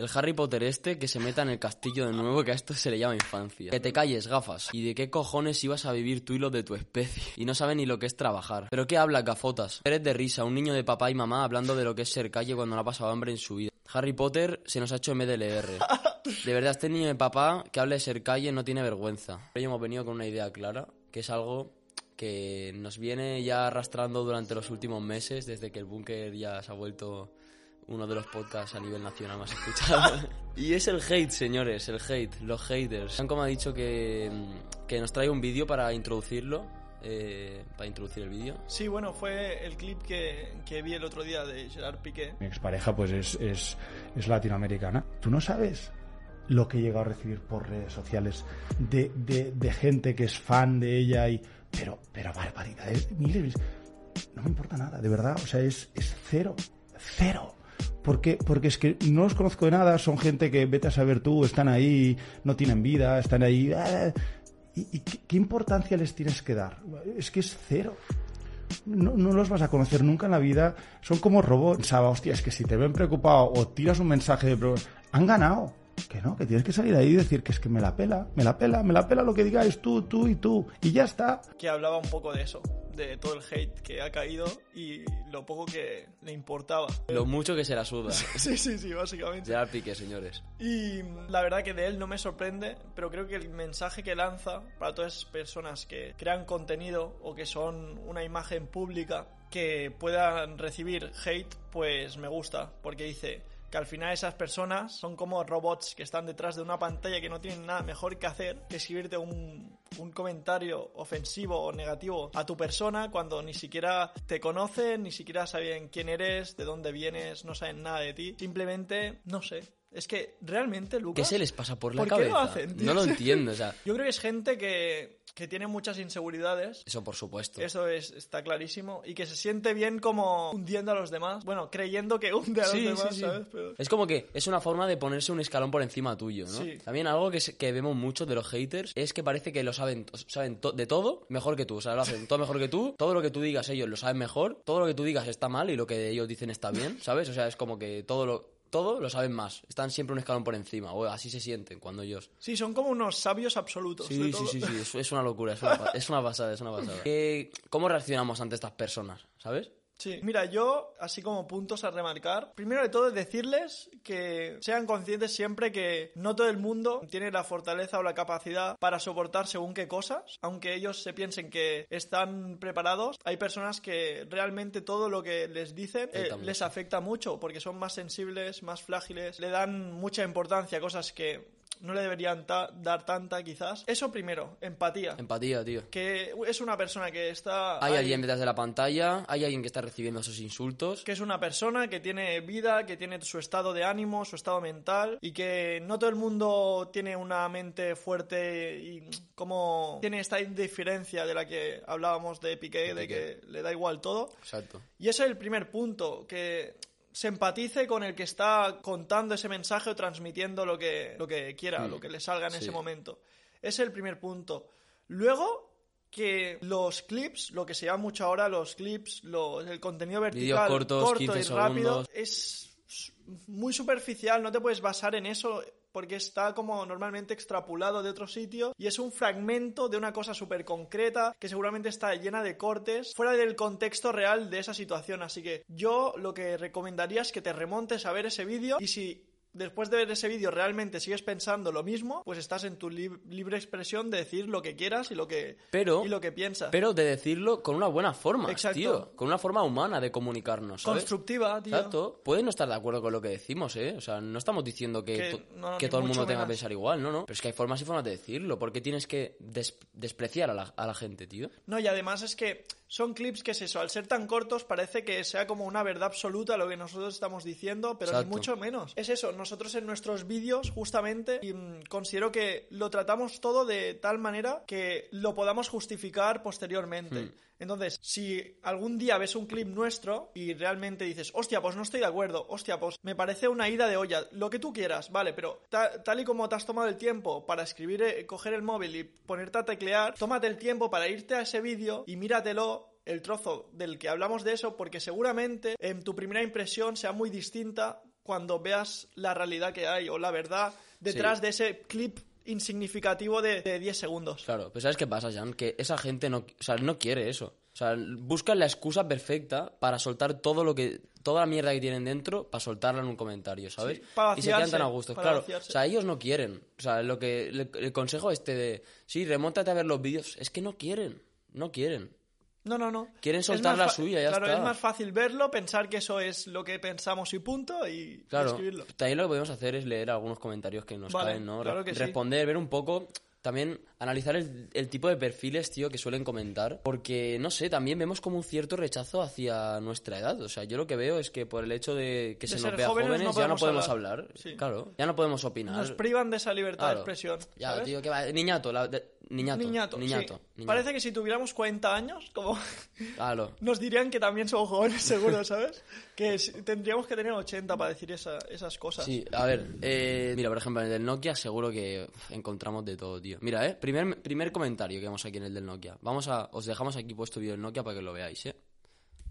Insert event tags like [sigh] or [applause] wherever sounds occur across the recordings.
El Harry Potter este que se meta en el castillo de nuevo, que a esto se le llama infancia. Que te calles, gafas. ¿Y de qué cojones ibas a vivir tú y los de tu especie? Y no sabe ni lo que es trabajar. ¿Pero qué hablas, gafotas? Eres de risa, un niño de papá y mamá hablando de lo que es ser calle cuando no ha pasado hambre en su vida. Harry Potter se nos ha hecho MDLR. De verdad, este niño de papá que habla de ser calle no tiene vergüenza. Hoy hemos venido con una idea clara, que es algo que nos viene ya arrastrando durante los últimos meses, desde que el búnker ya se ha vuelto uno de los podcasts a nivel nacional más escuchados. [laughs] y es el hate, señores, el hate, los haters. Como ha dicho que, que nos trae un vídeo para introducirlo, eh, para introducir el vídeo. Sí, bueno, fue el clip que, que, vi el otro día de Gerard Piqué. Mi expareja pues es, es, es latinoamericana. ¿Tú no sabes lo que he llegado a recibir por redes sociales de, de, de gente que es fan de ella y pero, pero barbaridades, miles. No me importa nada, de verdad. O sea, es, es cero. Cero. Porque, porque es que no los conozco de nada, son gente que vete a saber tú, están ahí, no tienen vida, están ahí. Eh, ¿Y, qué, importancia les tienes que dar? Es que es cero. No, no, los vas a conocer nunca en la vida. Son como robots. Saba, hostia, es que si te ven preocupado o tiras un mensaje de... Han ganado. Que no, que tienes que salir ahí y decir que es que me la pela, me la pela, me la pela lo que digáis tú, tú y tú. Y ya está. Que hablaba un poco de eso, de todo el hate que ha caído y lo poco que le importaba. Lo mucho que se la suda. [laughs] sí, sí, sí, básicamente. Ya pique, señores. Y la verdad que de él no me sorprende, pero creo que el mensaje que lanza para todas esas personas que crean contenido o que son una imagen pública que puedan recibir hate, pues me gusta, porque dice que al final esas personas son como robots que están detrás de una pantalla que no tienen nada mejor que hacer que escribirte un, un, comentario ofensivo o negativo a tu persona cuando ni siquiera te conocen, ni siquiera saben quién eres, de dónde vienes, no saben nada de ti. Simplemente, no sé. Es que realmente, Lucas. ¿Qué se les pasa por la ¿por cabeza? qué lo hacen? No lo [laughs] entiendo, o sea. Yo creo que es gente que, que tiene muchas inseguridades. Eso por supuesto. Eso es, está clarísimo. Y que se siente bien como hundiendo a los demás. Bueno, creyendo que hunde a los Sí, demás, sí, sí. ¿sabes? Pero- Es como que es una forma de ponerse un escalón por encima tuyo, ¿no? Sí. También algo que, que vemos mucho de los haters es que parece que lo saben, saben to- de todo mejor que tú. O sea, lo hacen todo mejor que tú. Todo lo que tú digas ellos lo saben mejor. Todo lo que tú digas está mal y lo que ellos dicen está bien, ¿sabes? O sea, es como que todo lo, todo lo saben más. Están siempre un escalón por encima. O así se sienten cuando ellos. Sí, son como unos sabios absolutos. de Sí, sí, todo. sí, sí, es, es una locura, es una, es una pasada, es una pasada. ¿Qué- [laughs] ¿Cómo reaccionamos ante estas personas, sabes? Sí. Mira, yo, así como puntos a remarcar, primero de todo decirles que sean conscientes siempre que no todo el mundo tiene la fortaleza o la capacidad para soportar según qué cosas, aunque ellos se piensen que están preparados, hay personas que realmente todo lo que les dicen eh, les afecta mucho porque son más sensibles, más frágiles, le dan mucha importancia a cosas que no le deberían ta- dar tanta quizás. Eso primero, empatía. Empatía, tío. Que es una persona que está... Hay ahí- alguien detrás de la pantalla, hay alguien que está recibiendo esos insultos. que es una persona que tiene vida, que tiene su estado de ánimo, su estado mental y que no todo el mundo tiene una mente fuerte y como tiene esta indiferencia de la que hablábamos de Piqué, de que le da igual todo. Exacto. Y ese es el primer punto, que se empatice con el que está contando ese mensaje o transmitiendo lo que, lo que quiera, Mm. lo que le salga en Sí. ese momento. Ese es el primer punto. Luego, que los clips, lo que se llama mucho ahora, los clips, los- el contenido vertical, cortos, corto 15 y rápido, es muy superficial, no te puedes basar en eso porque está como normalmente extrapolado de otro sitio y es un fragmento de una cosa súper concreta que seguramente está llena de cortes fuera del contexto real de esa situación. Así que yo lo que recomendaría es que te remontes a ver ese vídeo y si después de ver ese vídeo realmente sigues pensando lo mismo, pues estás en tu lib- libre expresión de decir lo que quieras y lo que, Pero- y lo que piensas. Pero de decirlo con una buena forma, Exacto. tío. Con una forma humana de comunicarnos, ¿sabes? Constructiva, tío. Exacto. Pueden no estar de acuerdo con lo que decimos, ¿eh? O sea, no estamos diciendo que, Que no, todo el mundo tenga que pensar igual, ¿no? no Pero es que hay formas y formas de decirlo. ¿Por qué tienes que des- despreciar a la, a la gente, tío? No, y además es que son clips que es eso, al ser tan cortos parece que sea como una verdad absoluta lo que nosotros estamos diciendo, pero Exacto. ni mucho menos. Es eso, nosotros en nuestros vídeos justamente y, mm, considero que lo tratamos todo de tal manera que lo podamos justificar posteriormente. Hmm. Entonces, si algún día ves un clip nuestro y realmente dices, hostia, pues no estoy de acuerdo, hostia, pues me parece una ida de olla, lo que tú quieras, vale, pero ta- tal y como te has tomado el tiempo para escribir, eh, coger el móvil y ponerte a teclear, tómate el tiempo para irte a ese vídeo y míratelo el trozo del que hablamos de eso porque seguramente en tu primera impresión sea muy distinta cuando veas la realidad que hay o la verdad detrás Sí. de ese clip insignificativo de, de 10 segundos. Claro, pero ¿sabes qué pasa, Jan? Que esa gente no, o sea, no quiere eso. O sea, buscan la excusa perfecta para soltar todo lo que toda la mierda que tienen dentro para soltarla en un comentario, ¿sabes? Sí, para y se quedan vaciarse, tan a gusto. Claro, vaciarse. o sea, ellos no quieren. O sea, lo que el, el consejo este de, sí, remóntate a ver los vídeos, es que no quieren, no quieren. No, no, no. Quieren soltar la suya, ya claro, está. es más fácil verlo, pensar que eso es lo que pensamos y punto, y, Claro, escribirlo. también lo que podemos hacer es leer algunos comentarios que nos Vale, caen, ¿no? claro que sí. Responder, ver un poco, también analizar el, el tipo de perfiles, tío, que suelen comentar, porque, no sé, también vemos como un cierto rechazo hacia nuestra edad. O sea, yo lo que veo es que por el hecho de que De se nos vea jóvenes jóvenes, no ya no podemos hablar. hablar. Sí. Claro, ya no podemos opinar. Nos privan de esa libertad Claro. de expresión. Ya, tío, que va. Niñato, la- de- niñato. Niñato, Niñato. sí. niñato. Parece que si tuviéramos 40 años, como [laughs] Claro. nos dirían que también somos jóvenes, seguro, [laughs] ¿sabes? Que tendríamos que tener 80 para decir esa- esas cosas. Sí, a ver, eh, mira, por ejemplo, en el del Nokia seguro que encontramos de todo, tío. Mira, eh, primer, primer comentario que vemos aquí en el del Nokia. Vamos a, os dejamos aquí puesto vídeo del Nokia para que lo veáis, eh.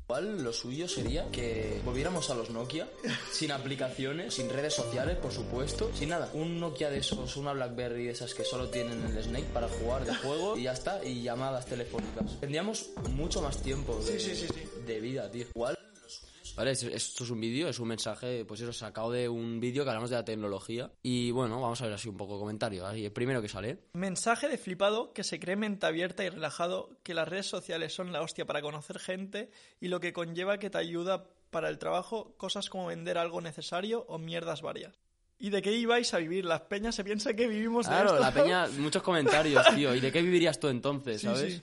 Igual lo suyo sería que volviéramos a los Nokia, sin aplicaciones, sin redes sociales, por supuesto, sin nada. Un Nokia de esos, una Blackberry de esas que solo tienen el Snake para jugar de juego y ya está, y llamadas telefónicas. Tendríamos mucho más tiempo de, Sí, sí, sí, sí. de vida, tío. Igual Vale, esto es un vídeo, es un mensaje, pues eso, sacado de un vídeo que hablamos de la tecnología. Y bueno, vamos a ver así un poco de comentario. Ahí, el primero que sale. Mensaje de flipado que se cree mente abierta y relajado, que las redes sociales son la hostia para conocer gente y lo que conlleva que te ayuda para el trabajo, cosas como vender algo necesario o mierdas varias. ¿Y de qué ibais a vivir? Las peñas se piensan que vivimos de Claro, esto. la peña, muchos comentarios, [laughs] tío. ¿Y de qué vivirías tú entonces, Sí, sabes? sí.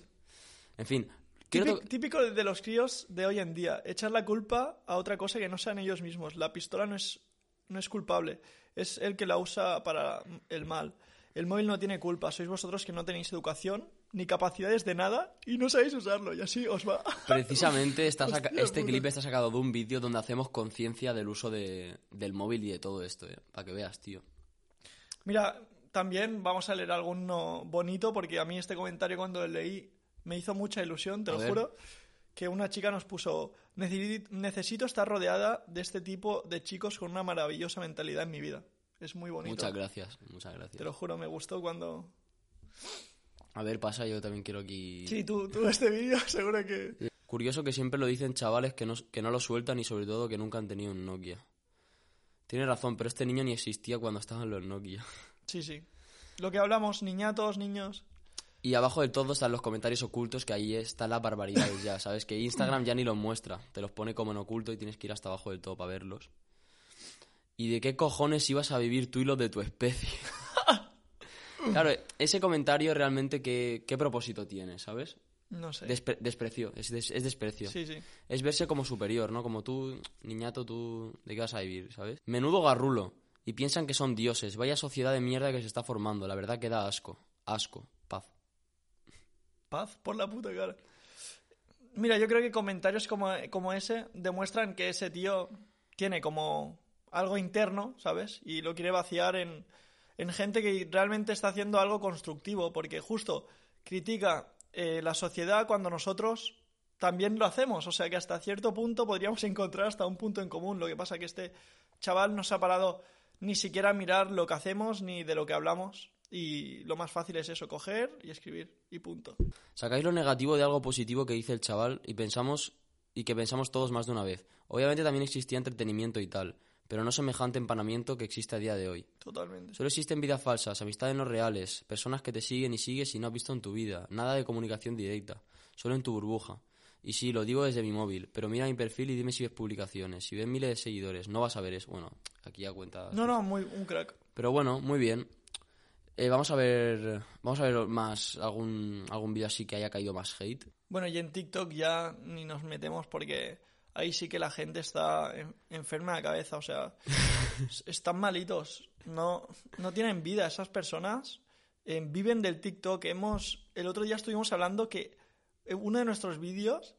En fin, Típico, típico de los críos de hoy en día, echar la culpa a otra cosa que no sean ellos mismos. La pistola no es, no es culpable, es el que la usa para el mal. El móvil no tiene culpa, sois vosotros que no tenéis educación ni capacidades de nada y no sabéis usarlo y así os va. [laughs] Precisamente está Hostia este puta. clip está sacado de un vídeo donde hacemos conciencia del uso de, del móvil y de todo esto, eh. Para que veas, tío. Mira, también vamos a leer alguno bonito porque a mí este comentario cuando lo leí me hizo mucha ilusión, te A lo ver. juro. Que una chica nos puso, "Necesi- necesito estar rodeada de este tipo de chicos con una maravillosa mentalidad en mi vida. Es muy bonito. Muchas gracias, muchas gracias. Te lo juro, me gustó cuando... A ver, pasa, yo también quiero aquí... Sí, tú, tú este vídeo [laughs] seguro que... Curioso que siempre lo dicen chavales que no, que no lo sueltan y sobre todo que nunca han tenido un Nokia. Tiene razón, pero este niño ni existía cuando estaban los Nokia. Sí, sí. Lo que hablamos, niñatos, niños... Y abajo del todo están los comentarios ocultos, que ahí están las barbaridades ya, ¿sabes? Que Instagram ya ni los muestra. Te los pone como en oculto y tienes que ir hasta abajo del todo para verlos. ¿Y de qué cojones ibas a vivir tú y los de tu especie? [laughs] claro, ese comentario realmente, ¿qué, qué propósito tiene, ¿sabes? No sé. Despre- desprecio, es, des- es desprecio. Sí, sí. Es verse como superior, ¿no? Como tú, niñato, tú, ¿de qué vas a vivir, sabes? Menudo garrulo. Y piensan que son dioses. Vaya sociedad de mierda que se está formando. La verdad que da asco. Asco. Paz. Por la puta cara. Mira, yo creo que comentarios como, como ese demuestran que ese tío tiene como algo interno, ¿sabes? Y lo quiere vaciar en, en gente que realmente está haciendo algo constructivo, porque justo critica eh, la sociedad cuando nosotros también lo hacemos. O sea que hasta cierto punto podríamos [laughs] encontrar hasta un punto en común. Lo que pasa que este chaval no se ha parado ni siquiera a mirar lo que hacemos ni de lo que hablamos. Y lo más fácil es eso, coger y escribir y punto. Sacáis lo negativo de algo positivo que dice el chaval y pensamos y que pensamos todos más de una vez. Obviamente también existía entretenimiento y tal, pero no semejante empanamiento que existe a día de hoy. Totalmente. Solo existen vidas falsas, amistades no reales, personas que te siguen y sigues y no has visto en tu vida, nada de comunicación directa, solo en tu burbuja. Y sí, lo digo desde mi móvil, pero mira mi perfil y dime si ves publicaciones. Si ves miles de seguidores, no vas a ver eso. Bueno, aquí ya cuenta. No, no, muy, un crack. Pero bueno, muy bien. Eh, vamos a ver, vamos a ver más algún algún vídeo así que haya caído más hate. Bueno, y en TikTok ya ni nos metemos porque ahí sí que la gente está en- enferma de la cabeza, o sea, [laughs] es- están malitos, no, no tienen vida esas personas, eh, viven del TikTok. Hemos, el otro día estuvimos hablando que eh, uno de nuestros vídeos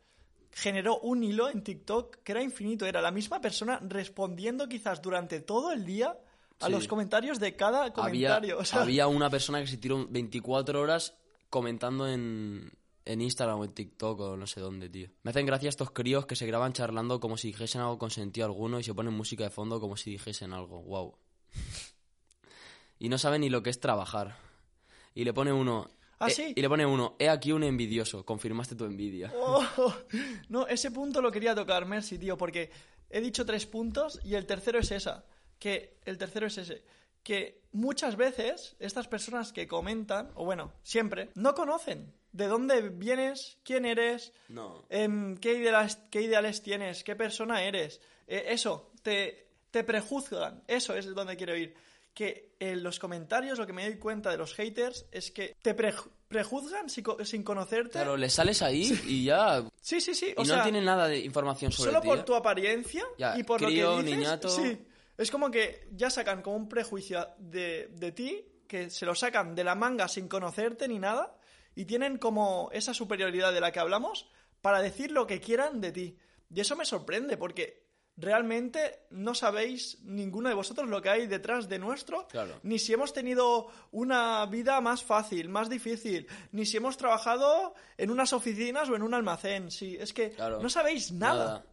generó un hilo en TikTok que era infinito, era la misma persona respondiendo quizás durante todo el día a Sí. los comentarios de cada Había, comentario. o sea, había una persona que se tiró 24 horas comentando en, en Instagram o en TikTok o no sé dónde, tío. Me hacen gracia estos críos que se graban charlando como si dijesen algo con sentido alguno y se ponen música de fondo como si dijesen algo. Wow. y no saben ni lo que es trabajar. Y le pone uno... ¿Ah, eh, sí? Y le pone uno, he aquí un envidioso, confirmaste tu envidia. [laughs] Oh, no, ese punto lo quería tocar, Mercy, tío, porque he dicho tres puntos y el tercero es esa. Que el tercero es ese. Que muchas veces estas personas que comentan, o bueno, siempre, no conocen de dónde vienes, quién eres, No. em, qué, ideales, qué ideales tienes, qué persona eres. Eh, eso, te, te prejuzgan. Eso es donde quiero ir. Que en los comentarios lo que me doy cuenta de los haters es que te prej- prejuzgan sin, co- sin conocerte. Claro, le sales ahí y ya... Sí, sí, sí. Y O no sea, tiene nada de información sobre solo ti, por ¿eh? tu apariencia Ya, y por crío, lo que dices. niñato. Sí. Es como que ya sacan como un prejuicio de, de ti, que se lo sacan de la manga sin conocerte ni nada, y tienen como esa superioridad de la que hablamos para decir lo que quieran de ti. Y eso me sorprende, porque realmente no sabéis ninguno de vosotros lo que hay detrás de nuestro, Claro. ni si hemos tenido una vida más fácil, más difícil, ni si hemos trabajado en unas oficinas o en un almacén. Sí, es que Claro. no sabéis nada.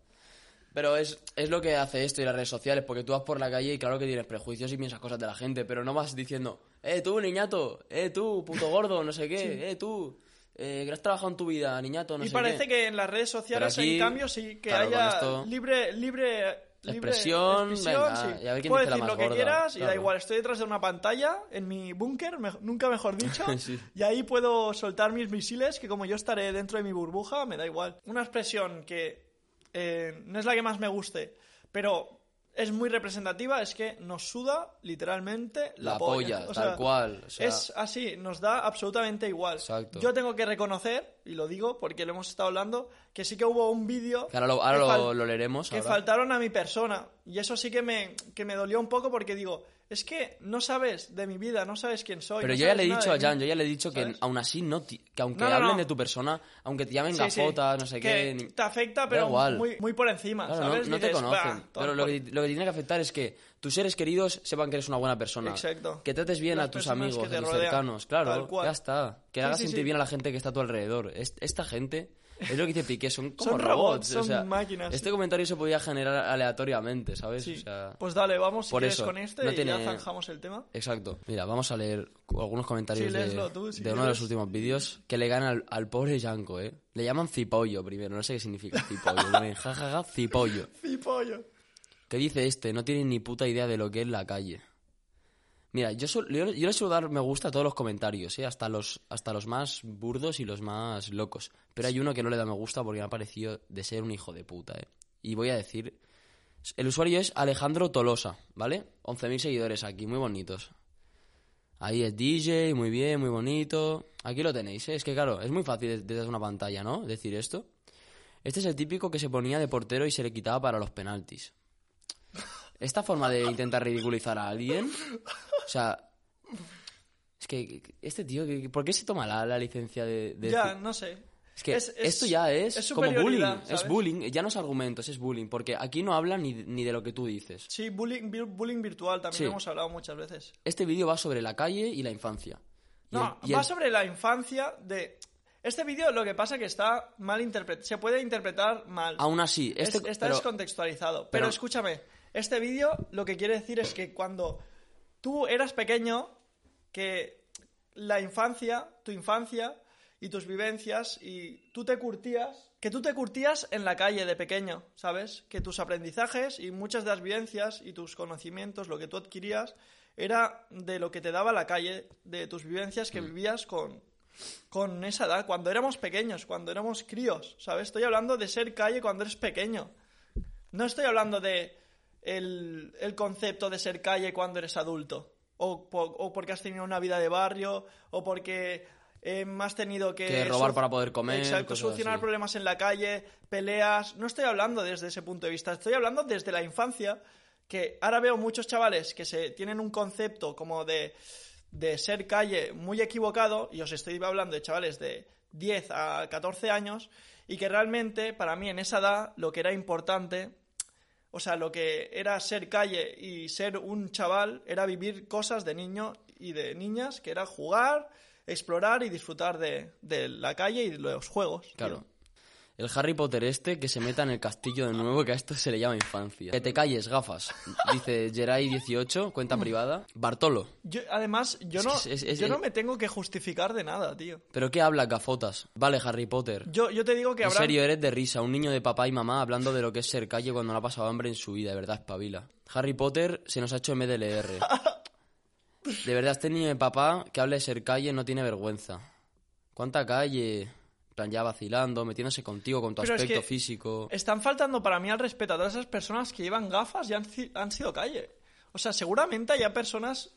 Pero es, es lo que hace esto y las redes sociales, porque tú vas por la calle y claro que tienes prejuicios y piensas cosas de la gente, pero no vas diciendo, eh, tú, niñato, eh, tú, puto gordo, no sé qué, eh, tú, eh, que has trabajado en tu vida, niñato, no y sé parece qué. que en las redes sociales, aquí, en cambio, sí que claro, haya esto- libre, libre, libre Expresión, venga, sí. y a ver quién Puedes dice la decir más lo que quieras y da igual. Estoy detrás de una pantalla en mi búnker, me- nunca mejor dicho, [laughs] Sí. y ahí puedo soltar mis misiles que como yo estaré dentro de mi burbuja, me da igual. Una expresión que eh, no es la que más me guste, pero es muy representativa, es que nos suda literalmente la, La polla, tal cual, o sea- es así, nos da absolutamente igual. Exacto. Yo tengo que reconocer, y lo digo porque lo hemos estado hablando, que sí que hubo un vídeo Que ahora lo, ahora que lo, fal- lo leeremos. que ahora. faltaron a mi persona. Y eso sí que me, que me dolió un poco porque digo, es que no sabes de mi vida, no sabes quién soy. Pero no yo ya le he dicho a Jan, yo ya le he dicho que aún así no, que aunque No, no, hablen de tu persona, aunque te llamen Sí, sí, gafotas, no sé que qué, te afecta, pero igual. muy, muy por encima, Claro, no- ¿sabes? no, te Dices, conocen. "Bah, pero lo por-". que, lo que tiene que afectar es que tus seres queridos sepan que eres una buena persona. Exacto. Que trates bien Las a tus amigos, a tus rodean, cercanos. Claro, ya está. Que Sí, hagas sentir bien a la gente que está a tu alrededor. Es- esta gente, es lo que dice Piqué, son como Son robots. robots, o son sea, máquinas, Este sí. comentario se podía generar aleatoriamente, ¿sabes? Sí. O sea, Pues dale, vamos si por quieres eso, con este no y tiene- ya zanjamos el tema. Exacto. Mira, vamos a leer algunos comentarios Sí, de, tú, si de uno de los últimos vídeos que le ganan al, al pobre Yanko, ¿eh? Le llaman cipollo primero, no sé qué significa cipollo. Jajaja, cipollo. [laughs] Sí, pollo. ¿Qué dice este? No tiene ni puta idea de lo que es la calle. Mira, yo, yo le suelo dar me gusta a todos los comentarios, ¿eh? hasta, los, hasta los más burdos y los más locos. Pero hay uno que no le da me gusta porque me ha parecido de ser un hijo de puta. ¿eh? Y voy a decir... El usuario es Alejandro Tolosa, ¿vale? 11.000 seguidores aquí, muy bonitos. Ahí es DJ, muy bien, muy bonito. Aquí lo tenéis, ¿eh? Es que claro, es muy fácil desde una pantalla, ¿no? Decir esto. Este es el típico que se ponía de portero y se le quitaba para los penaltis. Esta forma de intentar ridiculizar a alguien, o sea, es que este tío, ¿por qué se toma la, la licencia de, de Ya, no sé. Es que Es- es- esto ya es, es como bullying, superioridad, es ¿sabes? bullying, ya no es argumentos, es bullying, porque aquí no hablan ni, ni de lo que tú dices. Sí, bullying, bullying virtual también Sí. hemos hablado muchas veces. Este vídeo va sobre la calle y la infancia. Y No, el- y va el- sobre la infancia de... Este vídeo lo que pasa que está mal interpretado. Se puede interpretar mal. Aún así, este, Es- está pero- descontextualizado. Pero, pero- escúchame, este vídeo lo que quiere decir es que cuando tú eras pequeño, que la infancia, tu infancia y tus vivencias y tú te curtías, que tú te curtías en la calle de pequeño, ¿sabes? Que tus aprendizajes y muchas de las vivencias y tus conocimientos, lo que tú adquirías, era de lo que te daba la calle, de tus vivencias que vivías con, con esa edad, cuando éramos pequeños, cuando éramos críos, ¿sabes? Estoy hablando de ser calle cuando eres pequeño. No estoy hablando de el, el concepto de ser calle cuando eres adulto. O, po- o porque has tenido una vida de barrio, o porque eh, has tenido que... Que robar para poder comer, Exacto, solucionar así. problemas en la calle, peleas... No estoy hablando desde ese punto de vista, estoy hablando desde la infancia, que ahora veo muchos chavales que se tienen un concepto como de, de ser calle muy equivocado, y os estoy hablando de chavales de 10 a 14 años, y que realmente para mí en esa edad lo que era importante o sea, lo que era ser calle y ser un chaval era vivir cosas de niño y de niñas, que era jugar, explorar y disfrutar de, de la calle y de los juegos. tío. El Harry Potter este que se meta en el castillo de nuevo, que a esto se le llama infancia. Que te calles, gafas. Dice Jerai18, cuenta privada. Bartolo. Yo, además, yo, Es no, que es- es- yo no me tengo que justificar de nada, tío. ¿Pero qué hablas, gafotas? Vale, Harry Potter. Yo, yo te digo que En habrá... serio, eres de risa, un niño de papá y mamá hablando de lo que es ser calle cuando no ha pasado hambre en su vida, de verdad, espabila. Harry Potter se nos ha hecho MDLR. [laughs] De verdad, este niño de papá que hable de ser calle no tiene vergüenza. ¿Cuánta calle? Plan, ya vacilando, metiéndose contigo con tu Pero es aspecto que físico. Están faltando para mí al respeto a todas esas personas que llevan gafas y han, han sido calle. O sea, seguramente haya personas...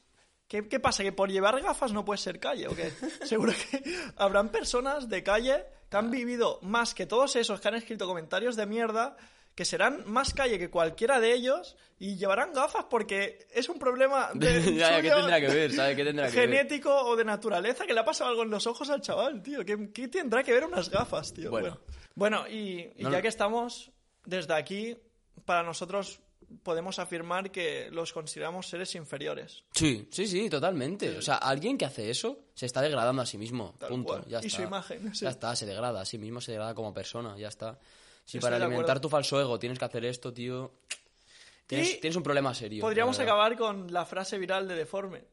¿Qué, qué pasa? ¿Que por llevar gafas no puedes ser calle o qué? [laughs] Seguro que habrán personas de calle que han vivido más que todos esos que han escrito comentarios de mierda que serán más calle que cualquiera de ellos y llevarán gafas porque es un problema [laughs] de ya, ya, ¿qué suyo tendrá que ver? ¿Sabes qué tendrá que ver? genético o de naturaleza que le ha pasado algo en los ojos al chaval, tío. ¿Qué, qué tendrá que ver unas gafas, tío? Bueno. Bueno, y, y No, ya no. que estamos, desde aquí, para nosotros podemos afirmar que los consideramos seres inferiores. Sí, sí, sí, totalmente. O sea, alguien que hace eso se está degradando a sí mismo. Tal punto. cual. Ya Y está. su imagen, [laughs] sí. Ya está, se degrada a sí mismo, se degrada como persona, ya está. Si para alimentar tu falso ego tienes que hacer esto, tío. Tienes, Y tienes un problema serio. Podríamos acabar con la frase viral de Deforme.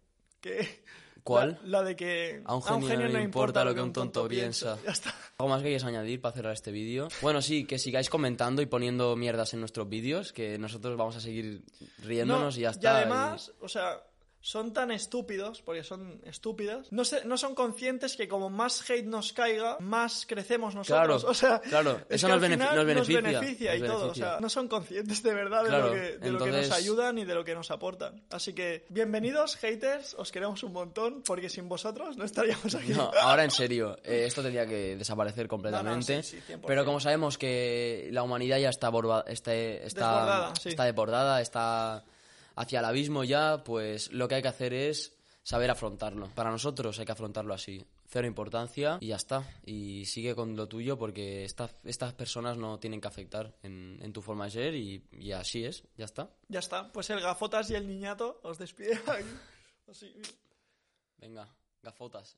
Que, ¿Cuál? La, la de que A un genio no le importa lo que un tonto piensa. Ya está. [laughs] ¿Algo más que quieres añadir para cerrar este vídeo? Bueno, sí, que sigáis comentando y poniendo mierdas en nuestros vídeos, que nosotros vamos a seguir riéndonos No, y ya está. Y además, o sea, son tan estúpidos, porque son estúpidas, no, se- no son conscientes que como más hate nos caiga, más crecemos nosotros. Claro, [laughs] o sea, claro, es eso que nos al benefi- final nos beneficia, beneficia y nos todo. O beneficia. sea, no son conscientes de verdad de, lo, que, de lo que nos ayudan y de lo que nos aportan. Así que, bienvenidos, haters, os queremos un montón, porque sin vosotros no estaríamos aquí. No, [laughs] ahora en serio, eh, esto tendría que desaparecer completamente. No, no, sí, sí, 100%. pero como sabemos que la humanidad ya está, borba- está, está, Desbordada, sí. está desbordada, está hacia el abismo ya, pues lo que hay que hacer es saber afrontarlo. Para nosotros hay que afrontarlo así. Cero importancia y ya está. Y sigue con lo tuyo porque esta- estas personas no tienen que afectar en, en tu forma de ser y, y así es, ya está. Ya está, pues el gafotas y el niñato os despide aquí. [laughs] Así. Venga, gafotas.